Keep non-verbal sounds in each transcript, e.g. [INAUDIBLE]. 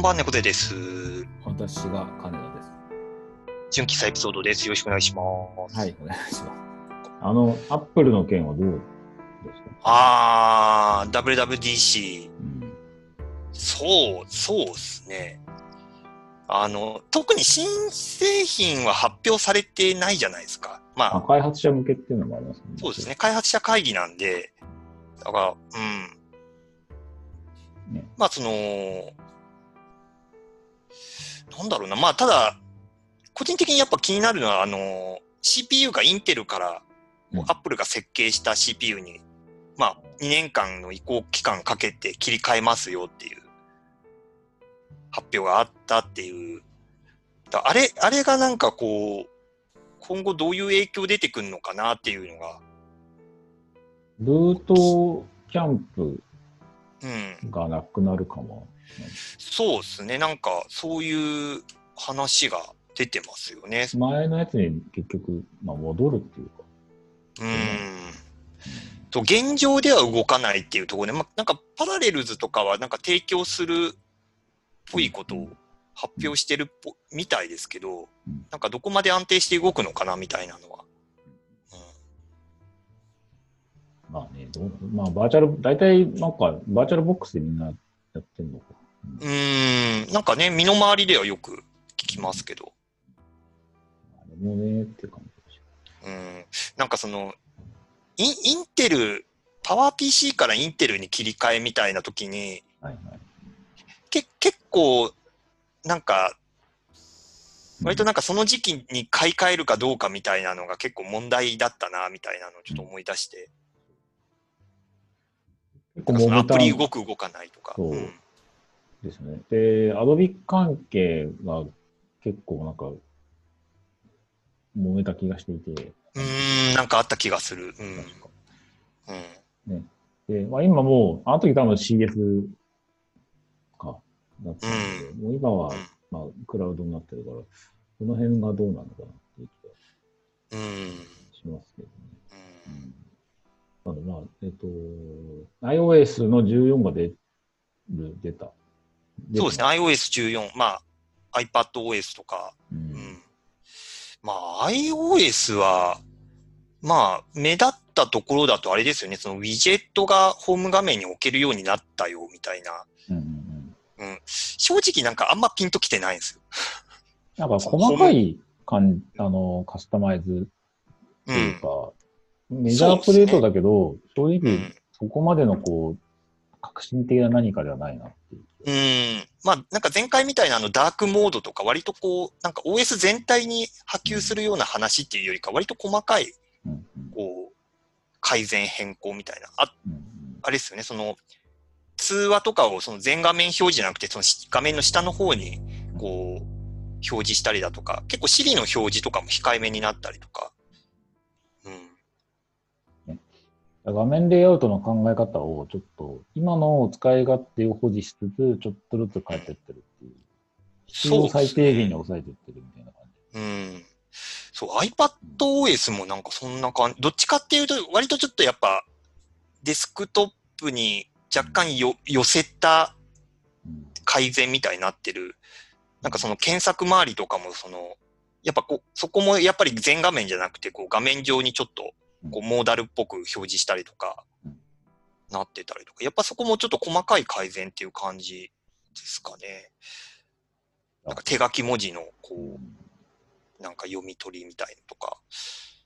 こんばんは、猫背です。私が金田です。純喫茶エピソードです。よろしくお願いします。はい、お願いします。あの、アップルの件はどうですか？あー、WWDC。うん。そう、そうですね。あの、特に新製品は発表されてないじゃないですか。まあ、あ、開発者向けっていうのもありますね。そうですね。。開発者会議なんで、だから、うん。ねまあ、その、なんだろうな。まあ、ただ、個人的にやっぱ気になるのは、あの、CPU がインテルから、うんアップルが設計した CPU に、まあ、2年間の移行期間かけて切り替えますよっていう発表があったっていう。だあれ、あれがなんかこう、今後どういう影響出てくるのかなっていうのが、ルートキャンプうん。がなくなるかも。そうですね。なんか、そういう話が出てますよね。前のやつに結局、まあ、戻るっていうか。うん。と、現状では動かないっていうところで、まあ、なんか、パラレルズとかは、なんか提供するっぽいことを発表してるっぽみたいですけどうん、なんか、どこまで安定して動くのかな、みたいなのは。まあね、どうまあ、バーチャル、大体、なんか、バーチャルボックスでみんなやってんのか。うん、うんなんかね、身の回りではよく聞きますけど、あれもね、って感じうん、なんかその、インインテル、パワー PC からインテルに切り替えみたいな時に、ょ。はいはい。け結構、なんか、割となんかその時期に買い替えるかどうかみたいなのが結構問題だったな、みたいなのをちょっと思い出して、結構なんかそのアプリ動動く動かないとか。そうんですね。で、アドビ関係が結構なんか、揉めた気がしていて、うーん、なんかあった気がする。うん。うん。で、まあ今もう、あの時多分 CS か、だったんで、もう今は、うんまあクラウドになってるから、その辺がどうなのかなっていう気がうん。しますけどね。うんうん。なのでまあ、えっと、iOS の14が出る、出た。そうですね、ね。iOS14、まあ、iPadOS とか、う。うんん。まあ、iOS は、まあ、目立ったところだとあれですよね、そのウィジェットがホーム画面に置けるようになったよ、みたいな。うんうんうん。うん。正直なんかあんまピンときてないんですよ。なんか細かい感あの、カスタマイズう。というんか、メジャープデートだけど、正う直ん。そこまでのこう、革新的な何かではないなっていう。うん。まあ、なんか前回みたいなあのダークモードとか割とこう、なんか OS 全体に波及するような話っていうよりか割と細かい、こう、改善変更みたいな。あ、うんあれですよね、その、通話とかをその全画面表示じゃなくて、そのし画面の下の方に、こう、表示したりだとか、結構 Siri の表示とかも控えめになったりとか。画面レイアウトの考え方をちょっと、今の使い勝手を保持しつつ、ちょっとずつ変えてってるっていう。必要最低限に抑えてってるみたいな感じ。うん。そう、iPadOS もなんかそんな感じ。どっちかっていうと、割とちょっとやっぱ、デスクトップに若干よ寄せたうん改善みたいになってる。なんかその検索周りとかもその、やっぱこう、そこもやっぱり全画面じゃなくて、こう画面上にちょっと、こうモーダルっぽく表示したりとかうん、なってたりとか、やっぱそこもちょっと細かい改善っていう感じですかね。なんか手書き文字の、こう、なんか読み取りみたいのとか。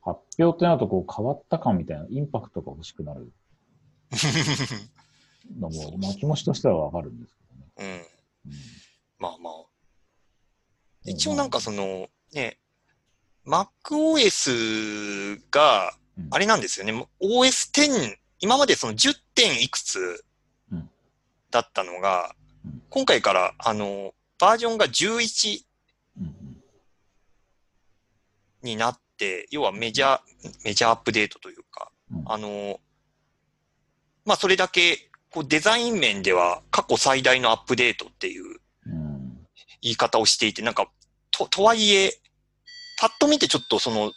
発表ってなるとこう変わった感みたいなインパクトが欲しくなる [LAUGHS] のも、まあ気持ちとしてはわかるんですけどね。うん。うんまあまあ。一応なんかその、ね、MacOS が、うんあれなんですよね。OS10、今までその 10. 点いくつうんだったのが、うん今回から、あの、バージョンが11うんになって、要はメジャー、メジャーアップデートというか、うんあの、まあそれだけ、こうデザイン面では過去最大のアップデートっていううん言い方をしていて、なんか、と、とはいえ、パッと見てちょっとその、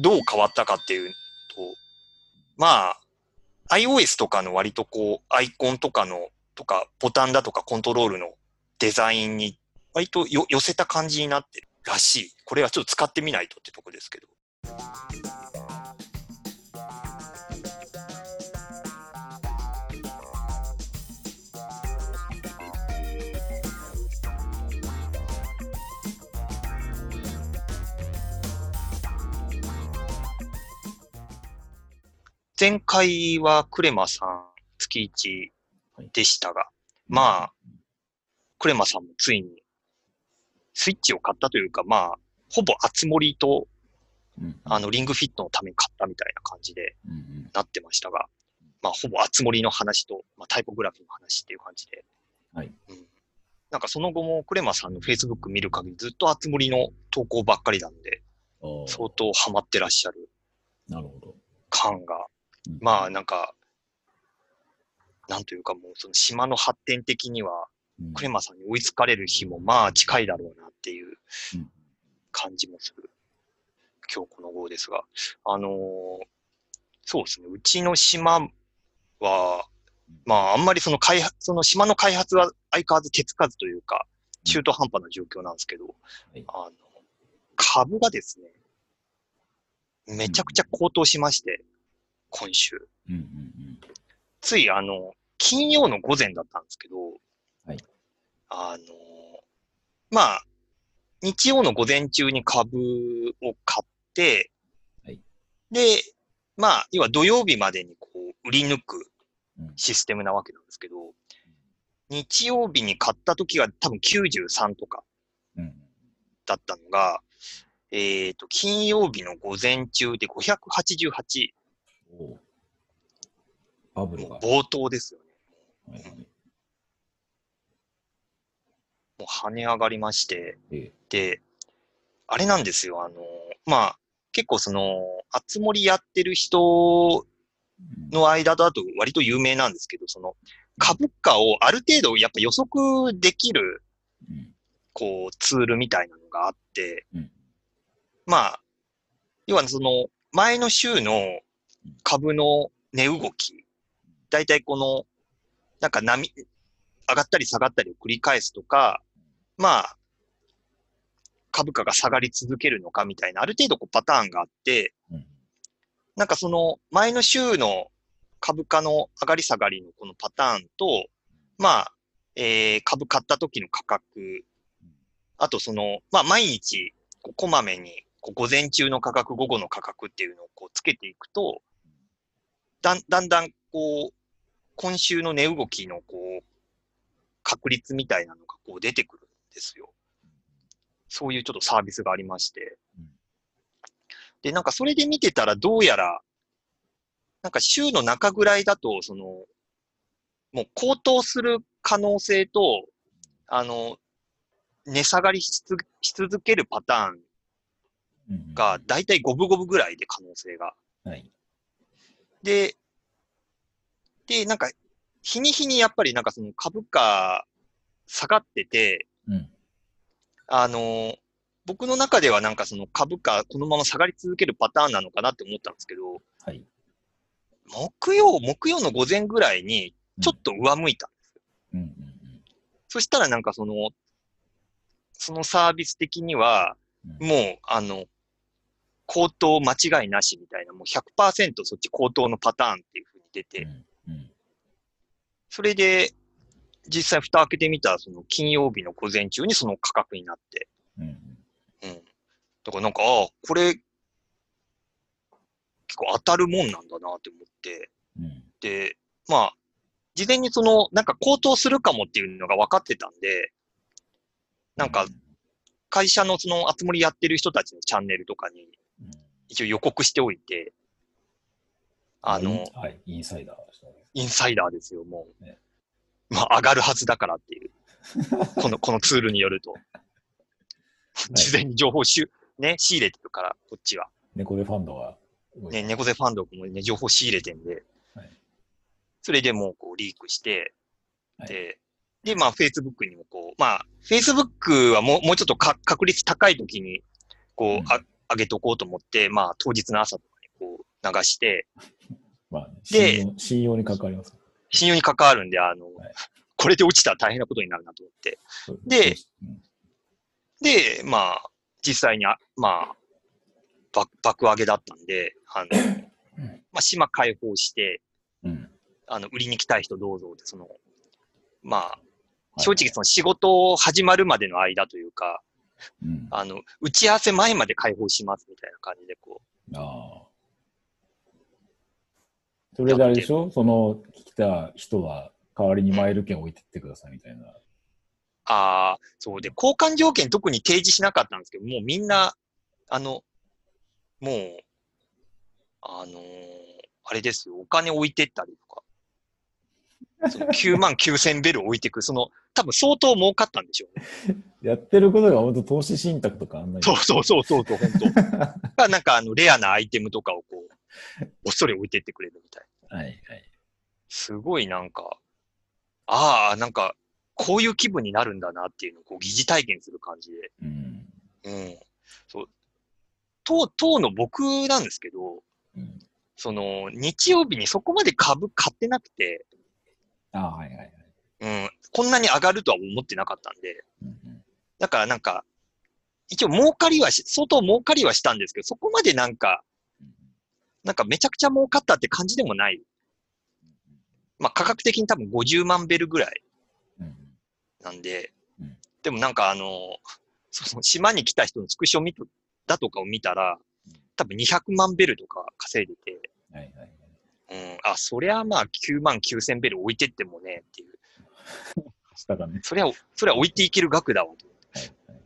どう変わったかっていうと、まあ、iOS とかの割とこう、アイコンとかの、とか、ボタンだとかコントロールのデザインに割とよ寄せた感じになってるらしい。これはちょっと使ってみないとってとこですけど。前回はクレマさん月1でしたが、まあ、クレマさんもついにスイッチを買ったというか、まあ、ほぼ厚盛りと、うんあの、リングフィットのために買ったみたいな感じでなってましたが、まあ、ほぼ厚盛りの話と、まあ、タイポグラフィーの話っていう感じで。はいうん。なんかその後もクレマさんの Facebook 見る限りずっと厚盛りの投稿ばっかりなんで、相当ハマってらっしゃるなるほど。感が、うんまあなんか、なんというかもうその島の発展的には、うん。クレマさんに追いつかれる日もまあ近いだろうなっていううん。感じもする。今日この号ですが。あのーそうですね。うちの島は、まああんまりその開発、その島の開発は相変わらず手つかずというか、中途半端な状況なんですけど、い。あの、株がですね、めちゃくちゃ高騰しまして、今週。うんうんうん。ついあの、金曜の午前だったんですけど、はい。あの、まあ、日曜の午前中に株を買って、はい。で、まあ、要は土曜日までにこう、売り抜くうん。システムなわけなんですけど、日曜日に買った時が多分93とかうん。だったのが、えっ、と、金曜日の午前中で588、おブルが。冒頭ですよね。はいはい。もう跳ね上がりまして、えで、あれなんですよ、あの、まあ、結構その、あつ森やってる人えの間だと割と有名なんですけど、その、株価をある程度やっぱ予測できる、うん。こう、ツールみたいなのがあって、うん。まあ、要はその、前の週の株の値動き、だいたいこの、なんか波、上がったり下がったりを繰り返すとか、まあ、株価が下がり続けるのかみたいな、ある程度こうパターンがあって、うん。なんかその前の週の株価の上がり下がりのこのパターンと、まあ、えー株買った時の価格、あとその、まあ毎日、こうこまめに、こう午前中の価格、午後の価格っていうのをこうつけていくと、だんだんだんこう、今週の値動きのこう、確率みたいなのがこう出てくるんですよ。そういうちょっとサービスがありましてうん。で、なんかそれで見てたらどうやら、なんか週の中ぐらいだと、その、もう高騰する可能性と、あの、値下がりし続けるパターンが、だいたい五分五分ぐらいで可能性が。はい。で、で、なんか、日に日にやっぱりなんかその株価下がってて、うん。あの、僕の中ではなんかその株価このまま下がり続けるパターンなのかなって思ったんですけど、はい。木曜、木曜の午前ぐらいにちょっと上向いたんですよ。うんうんそしたらなんかその、そのサービス的には、うんもう、あの、高騰間違いなしみたいな、もう100%そっち高騰のパターンっていう風に出て、うんうん。それで、実際蓋開けてみたら、その金曜日の午前中にその価格になって、うん。うん。うん。だからなんか、ああ、これ、結構当たるもんなんだなって思って、うん。で、まあ、事前にその、なんか高騰するかもっていうのが分かってたんで、なんか、会社のその、あつ森やってる人たちのチャンネルとかにうん一応予告しておいて、あの、はい、インサイダーインサイダーですよ、もうね。まあ、上がるはずだからっていう。[LAUGHS] この、このツールによると。事前に情報をしゅ、ね、仕入れてるから、こっちは。猫でファンドがね、猫背ファンドもね、情報仕入れてんで、はいそれでもうこうリークして、はいで、で、まあ、Facebook にもこう、まあ、Facebook はもう、もうちょっとか確率高い時に、こう、うんあ上げとこうと思って、まあ、当日の朝とかにこう、流して、まあね、で信用に関わります。信用に関わるんで、あの、はいこれで落ちたら大変なことになるなと思って。で、うんで、まあ、実際にあ、まあ、爆爆上げだったんで、あの、[COUGHS] まあ、島開放して、うん。あの、売りに来たい人どうぞって、その、まあ、い正直その仕事始まるまでの間というか、うん。ああの、打ち合わせ前まで開放しますみたいな感じで、こう、あ。それであれでしょ？その来た人は代わりにマイル券置いてってくださいみたいな。ああ、そうで、交換条件特に提示しなかったんですけど、もうみんな、あの、もう、あのーあれですよ、お金置いてったりとか、その9万9千ベル置いてく、その、多分相当儲かったんでしょうね。[LAUGHS] やってることが本当投資信託とかあんなに。そうそうそうそう本当。[LAUGHS] がなんかあの、レアなアイテムとかをこう、おっそり置いてってくれるみたいな。はいはい。すごいなんか、ああ、なんか、こういう気分になるんだなっていうのをこう疑似体験する感じで。うん。うん。そう。当、当の僕なんですけど、うん、その、日曜日にそこまで株買ってなくて、ああ、はいはいはい。うん、こんなに上がるとは思ってなかったんで、だからなんか、一応儲かりはし、相当儲かりはしたんですけど、そこまでなんか、なんかめちゃくちゃ儲かったって感じでもない。まあ価格的に多分50万ベルぐらいなんでうん、でもなんかあの、その島に来た人のスクショ見とだとかを見たら、多分200万ベルとか稼いでて、はいはいはい。うん、あ、そりゃまあ9万9千ベル置いてってもねっていう、下がね。そりゃ、そりゃ置いていける額だわと。はいはい。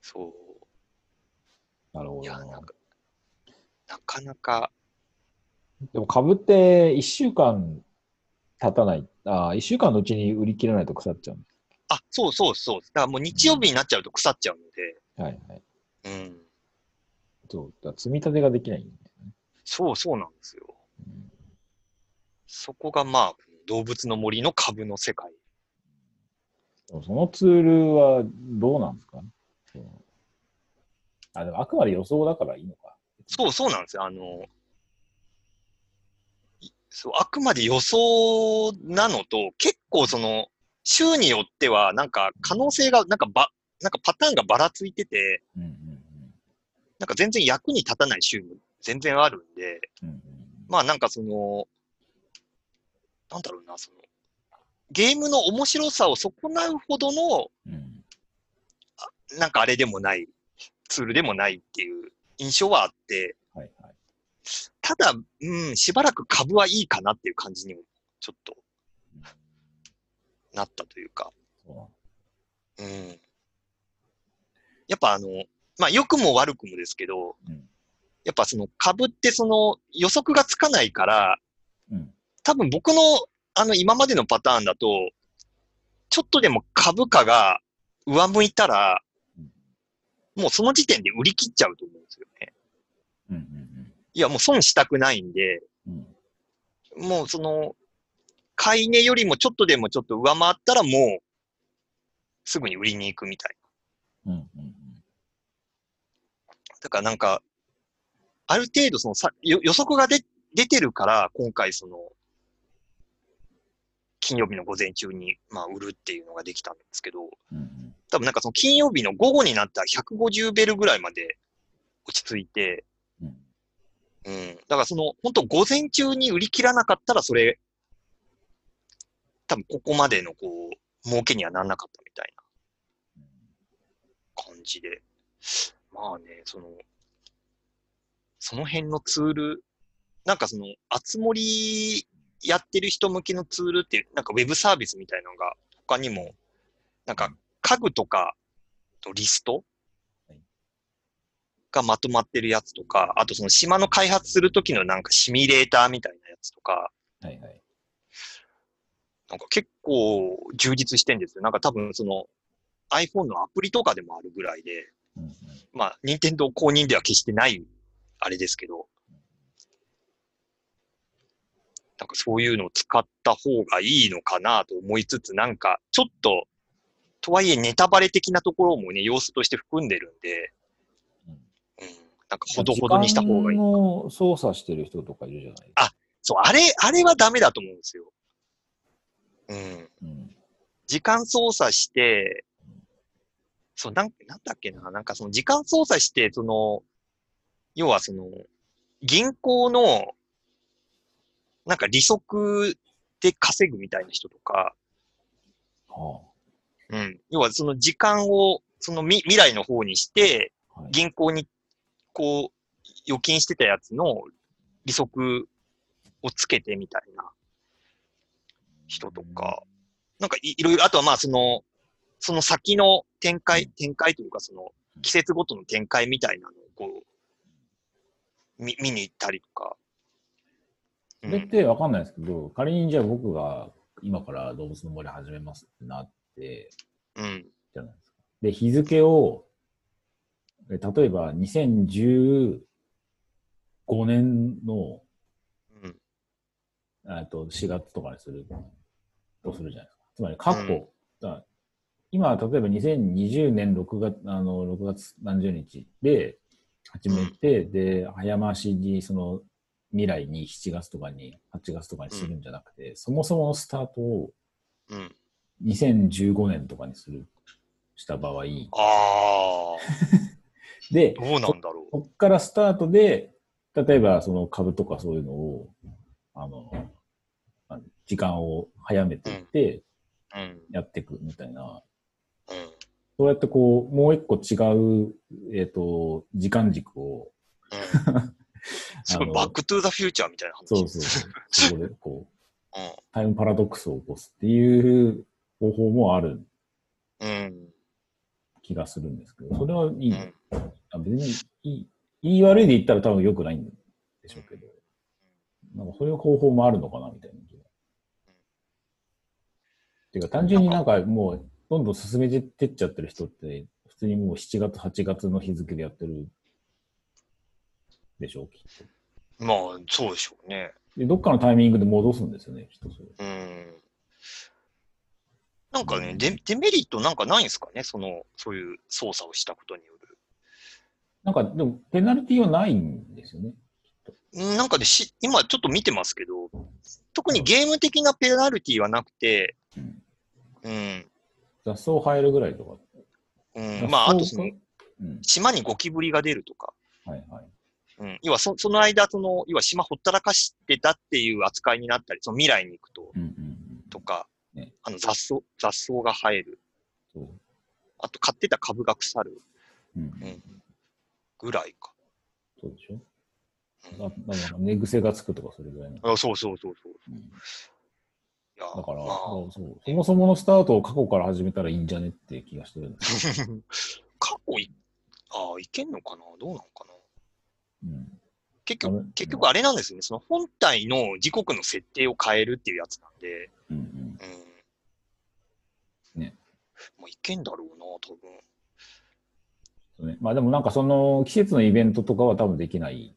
そう。なるほどいや、な。なんか、なかなか、でも株って1週間経たない。ああ、1週間のうちに売り切れないと腐っちゃうあ、そうそうそう。だからもう日曜日になっちゃうと腐っちゃうので、す。はいはい。うん。そう。だ積み立てができないんだよね。そうそうなんですよ。うんそこがまあ、動物の森の株の世界。そのツールはどうなんですかあ、でもあくまで予想だからいいのか。そうそうなんですよ。あの、いそう、あくまで予想なのと、結構その、週によっては、なんか可能性が、なんかば、なんかパターンがばらついてて、うんうんなんか全然役に立たない週も全然あるんで、うん。うんうんまあなんかその、なんだろうな、その、ゲームの面白さを損なうほどの、うん。なんかあれでもない、ツールでもないっていう印象はあって、はいはい。ただ、うん、しばらく株はいいかなっていう感じにも、ちょっとうんなったというか、うん。やっぱあの、まあ良くも悪くもですけど、うん。やっぱその株ってその予測がつかないから、うん多分僕のあの今までのパターンだと、ちょっとでも株価が上向いたら、もうその時点で売り切っちゃうと思うんですよね。うんうんいや、もう損したくないんで、もうその、買い値よりもちょっとでもちょっと上回ったらもう、すぐに売りに行くみたいな。うんうんだからなんか、ある程度そのさ予予測がで出てるから、今回その、金曜日の午前中に、まあ、売るっていうのができたんですけど、うんうん多分なんかその金曜日の午後になったら150ベルぐらいまで落ち着いて、うんうん。だからその、本当午前中に売り切らなかったら、それ、多分ここまでのこう、儲けにはなんなかったみたいな感じで。まあね、その、その辺のツール、なんかその、あつ森やってる人向けのツールっていう、なんかウェブサービスみたいなのが他にも、なんか家具とかのリストはいがまとまってるやつとか、あとその島の開発するときのなんかシミュレーターみたいなやつとか、はいはい。なんか結構充実してんですよ。なんか多分その iPhone のアプリとかでもあるぐらいで、うんうんまあ、任天堂公認では決してない、あれですけど、なんかそういうのを使った方がいいのかなと思いつつ、なんかちょっと、とはいえネタバレ的なところもね、要素として含んでるんで、うんうん、なんかほどほどにした方がいい時。間の操作してる人とかいるじゃないですか。そう、あれ、あれはダメだと思うんですよ。うん。うん時間操作して、そう、なん、なんだっけな、なんかその時間操作して、その、要はその、銀行の、なんか利息で稼ぐみたいな人とか、はうん。要はその時間を、その未未来の方にして。銀行に、こう、預金してたやつの利息をつけてみたいな人とか、なんかいいろいろ、あとはまあその、その先の展開、展開というかその季節ごとの展開みたいなのをこう、見、見に行ったりとか。それってわかんないですけど、仮にじゃあ僕が今から動物の森始めますってなって、うん。じゃないですか。で、日付を、え例えば2015年のうん。と4月とかにするとするじゃないですか。つまり過去、うん今、例えば2020年6月、あの、6月何十日で始めて、で、早回しにその未来に7月とかに、8月とかにするんじゃなくて、そもそものスタートをうん。2015年とかにする、した場合、あ [LAUGHS] で、あ、どうなんだろこっからスタートで、例えばその株とかそういうのを、あの、時間を早めていってう。うん。やっていくみたいな、うん。そうやってこう、もう一個違う、えっ、と、時間軸を、うん。[LAUGHS] すごい、あのバックトゥーザフューチャーみたいな話。そうそうそう、そこでこう、[LAUGHS] うタイムパラドックスを起こすっていう方法もある。気がするんですけど、それはいい、うん。あ別にいい、いい悪いで言ったら多分良くないんでしょうけど、なんかそういう方法もあるのかなみたいな気が。ていうか単純になんかもうどんどん進めてってっちゃってる人って、普通にもう7月、8月の日付でやってるでしょう、きっと。まあ、そうでしょうね。で、どっかのタイミングで戻すんですよね、きっとそれ。うん。なんかね、デデメリットなんかないんですかねその、そういう操作をしたことによる。なんか、でも、ペナルティはないんですよね。うんなんかでし、今ちょっと見てますけど、特にゲーム的なペナルティはなくて、うん。うん。雑草生えるぐらいとか。うん、まあ、あとその、うん。島にゴキブリが出るとか、はいはい。うん。要はそ、その間、その、要は島ほったらかしてたっていう扱いになったり、その未来に行くと、うんうんうん。とか、ねあの雑草、雑草が生える。あと、買ってた株が腐るうん。うんぐらいか。そうでしょ？うんあだから寝癖がつくとかそれぐらいの。あそうそうそうそう。うんいやだから、まあそうそうそもそものスタートを過去から始めたらいいんじゃねって気がしてるんですよ。[LAUGHS] 過去い、ああ、いけんのかな？どうなのかな？うん。結局、結局あれなんですよね。その本体の時刻の設定を変えるっていうやつなんで、うんうん。うん。ね。もういけんだろうな、多分。そうね、まあでもなんかその季節のイベントとかは多分できない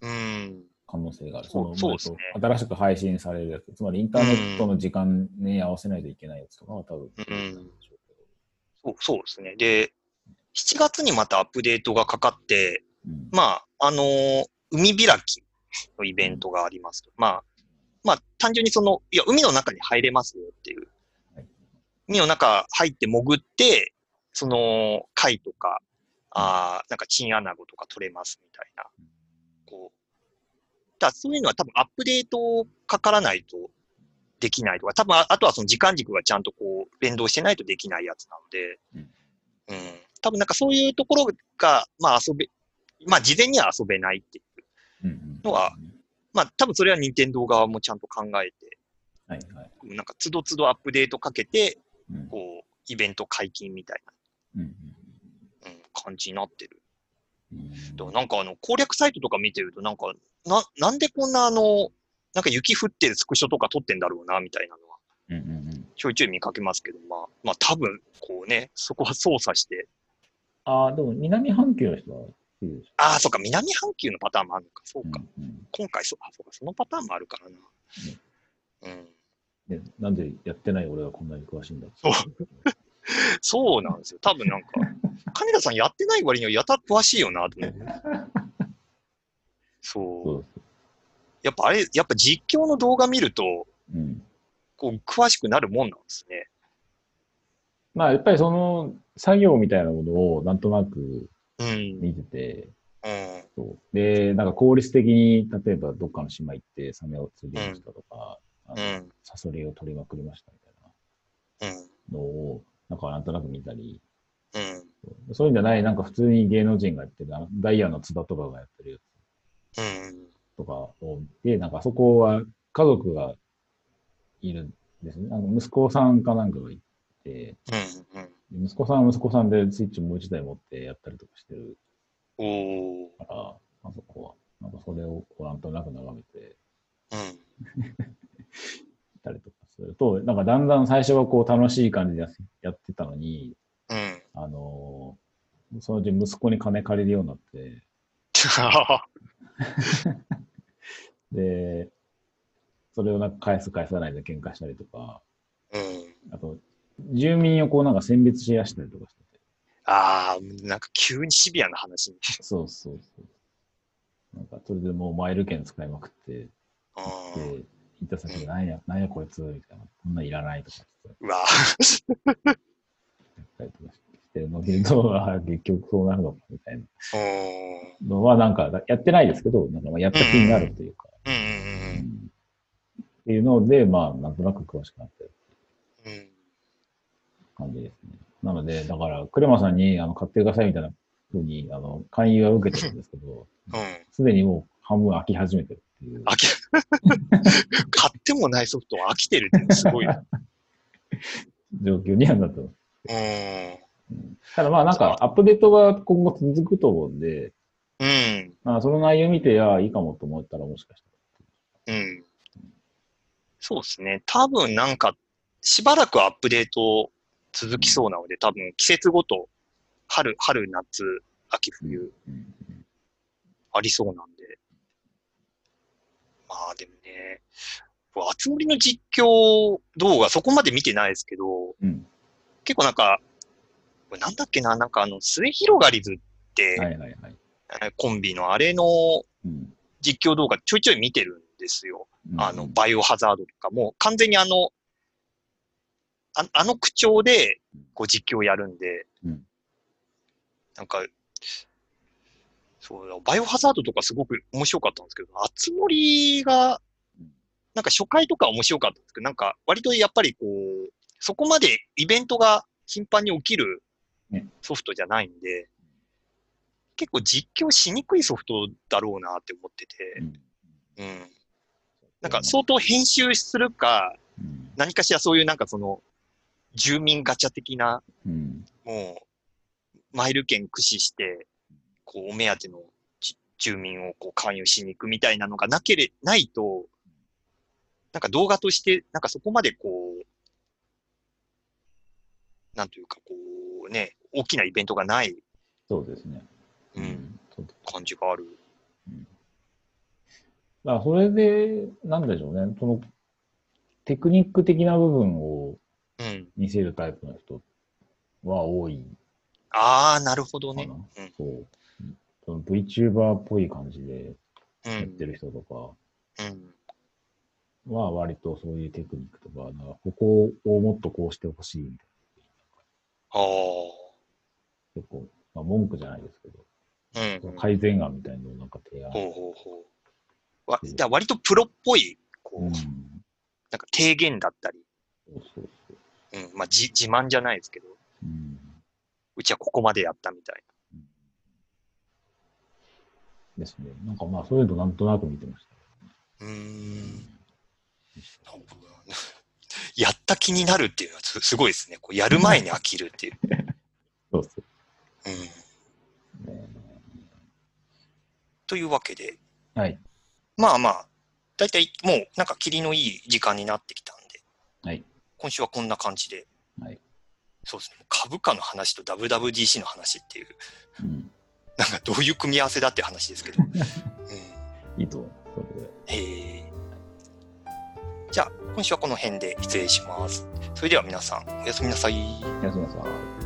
うん。可能性がある。そうのそうですねえっと新しく配信されるやつ。つまりインターネットの時間に合わせないといけないやつとかは多分うけど。そうそうですね。で、7月にまたアップデートがかかって、うんまあ、あのー海開きのイベントがありますと。まあ、まあ、単純にその、いや、海の中に入れますよっていうはい。海の中入って潜って、その、貝とか、あーなんかチンアナゴとか取れますみたいな。こう。だそういうのは多分アップデートかからないとできないとか、多分ああとはその時間軸がちゃんとこう連動してないとできないやつなので、うんうん。多分なんかそういうところが、まあ遊べ、まあ事前には遊べないっていう。のはまあ多分それは任天堂側もちゃんと考えて、はいはい。なんか都度都度アップデートかけて、うん。こう、イベント解禁みたいうんな、うん、感じになってる。うん。でもなんかあの攻略サイトとか見てるとなんか、な、なんでこんなあの、なんか雪降ってるスクショとか撮ってんだろうな、みたいなのは、ちょいちょい見かけますけど、まあ、まあ多分、こうね、そこは操作して、ああ、でも南半球の人はああ、そっか、南半球のパターンもあるのか、そうか。うんうん今回そ、あ、そうか、そのパターンもあるからな。うん。でなんでやってない俺がこんなに詳しいんだそう [LAUGHS] そうなんですよ。多分なんか、[LAUGHS] 金田さんやってない割にはやたら詳しいよな、と思って。[LAUGHS] そう。やっぱあれ、やっぱ実況の動画見ると、うん。こう、詳しくなるもんなんですね。まあ、やっぱりその作業みたいなものをなんとなくうん。見てて、うん。そうで、なんか効率的に、例えばどっかの島行ってサメを釣りましたとか、うん。サソリを取りまくりましたみたいうん。なのを、なんかなんとなく見たり、うん。そういうんじゃない、なんか普通に芸能人がやってる、あのダイヤの津田とかがやってるやつうん。とかを見て、なんかそこは家族がいるんですね。あの息子さんかなんかがいて、うん。うん。息子さんは息子さんでスイッチもう一台持ってやったりとかしてる。から、あそこは、なんかそれをこうなんとなく眺めてうん。[LAUGHS] たりとかすると、なんかだんだん最初はこう楽しい感じでややってたのに、うん。あのーそのうち息子に金借りるようになって、で、それをなんか返す返さないで喧嘩したりとか、うん。あと、住民をこうなんか選別しやしたりとかしてて。ああ、なんか急にシビアな話に。そうそうそう。なんか、それでもうマイル券使いまくって。行った先で、なんや、なんやこいつ、みたいな、こんなんいらないとかってうわ言ったりとかしてるのを見ると、ああ、結局そうなるのか、みたいなうん。のは、なんか、やってないですけど、なんかまあやった気になるというか、うん。う。うんんっていうので、まあ、なんとなく詳しくなってる。感じですね。なので、だから、クレマさんにあの買ってくださいみたいなふうに、あの、勧誘は受けてるんですけど、うん。すでにもう半分飽き始めてるっていう。飽き、[LAUGHS] 買ってもないソフトは飽きてるってすごい。うん。状況にはなってます。うん。うんただまあなんかアップデートが今後続くと思うんで、うん。まあその内容見て、ああ、いいかもと思ったらもしかしたうん。そうですね。多分なんか、しばらくアップデート続きそうなので、多分季節ごと、春、春、夏、秋、冬、ありそうなんで。まあでもね、あつ森の実況動画そこまで見てないですけど、うん。結構なんか、なんだっけな、なんかあの、末広がりずって、はいはいはい。えコンビのあれのうん実況動画ちょいちょい見てるんですよ。うんあの、バイオハザードとかも、完全にあの、ああの口調で、こう実況やるんで、うん。なんか、そうだ、バイオハザードとかすごく面白かったんですけど、あつ森が、なんか初回とか面白かったんですけど、なんか割とやっぱりこう、そこまでイベントが頻繁に起きるねソフトじゃないんで、結構実況しにくいソフトだろうなって思ってて、うん。うん。なんか相当編集するか、うん。何かしらそういうなんかその、住民ガチャ的な、うんもう、マイル券駆使して、こう、お目当てのじ住民をこう勧誘しに行くみたいなのがなけれ、ないと、なんか動画として、なんかそこまでこう、なんというかこうね、大きなイベントがない、そうですね。うん、感じがある。からそれで、なんでしょうね。その、テクニック的な部分をうん。見せるタイプの人は多いああ、なるほどねそう。その VTuber っぽい感じでうんやって。る人とかうん。は割とそういうテクニックとか、かここをもっとこうしてほしいみたいああ。な。結構、まあ、文句じゃないですけど、うん。改善案みたいなのをなんか提案。ほうほうほう。わ、だ割とプロっぽい、こう、うん。なんか提言だったり、そうそうそう。うん、まあ、じ、自慢じゃないですけど、うん。うちはここまでやったみたいですね。なんかまあ、そういうのなんとなく見てました。な。うーん。やった気になるっていうのはすすごいですね。こうやる前に飽きるっていう。[LAUGHS] そうそうん。う。ねというわけで、はい。まあまあ、だいたいもうなんか霧のいい時間になってきたんで、はい。今週はこんな感じで、はい。そうですね。株価の話と WWDC の話っていう、うん。なんかどういう組み合わせだって話ですけど。[LAUGHS] うんいいと思う。それで。へえ。じゃあ、今週はこの辺で失礼します。それでは皆さん、おやすみなさい。おやすみなさい。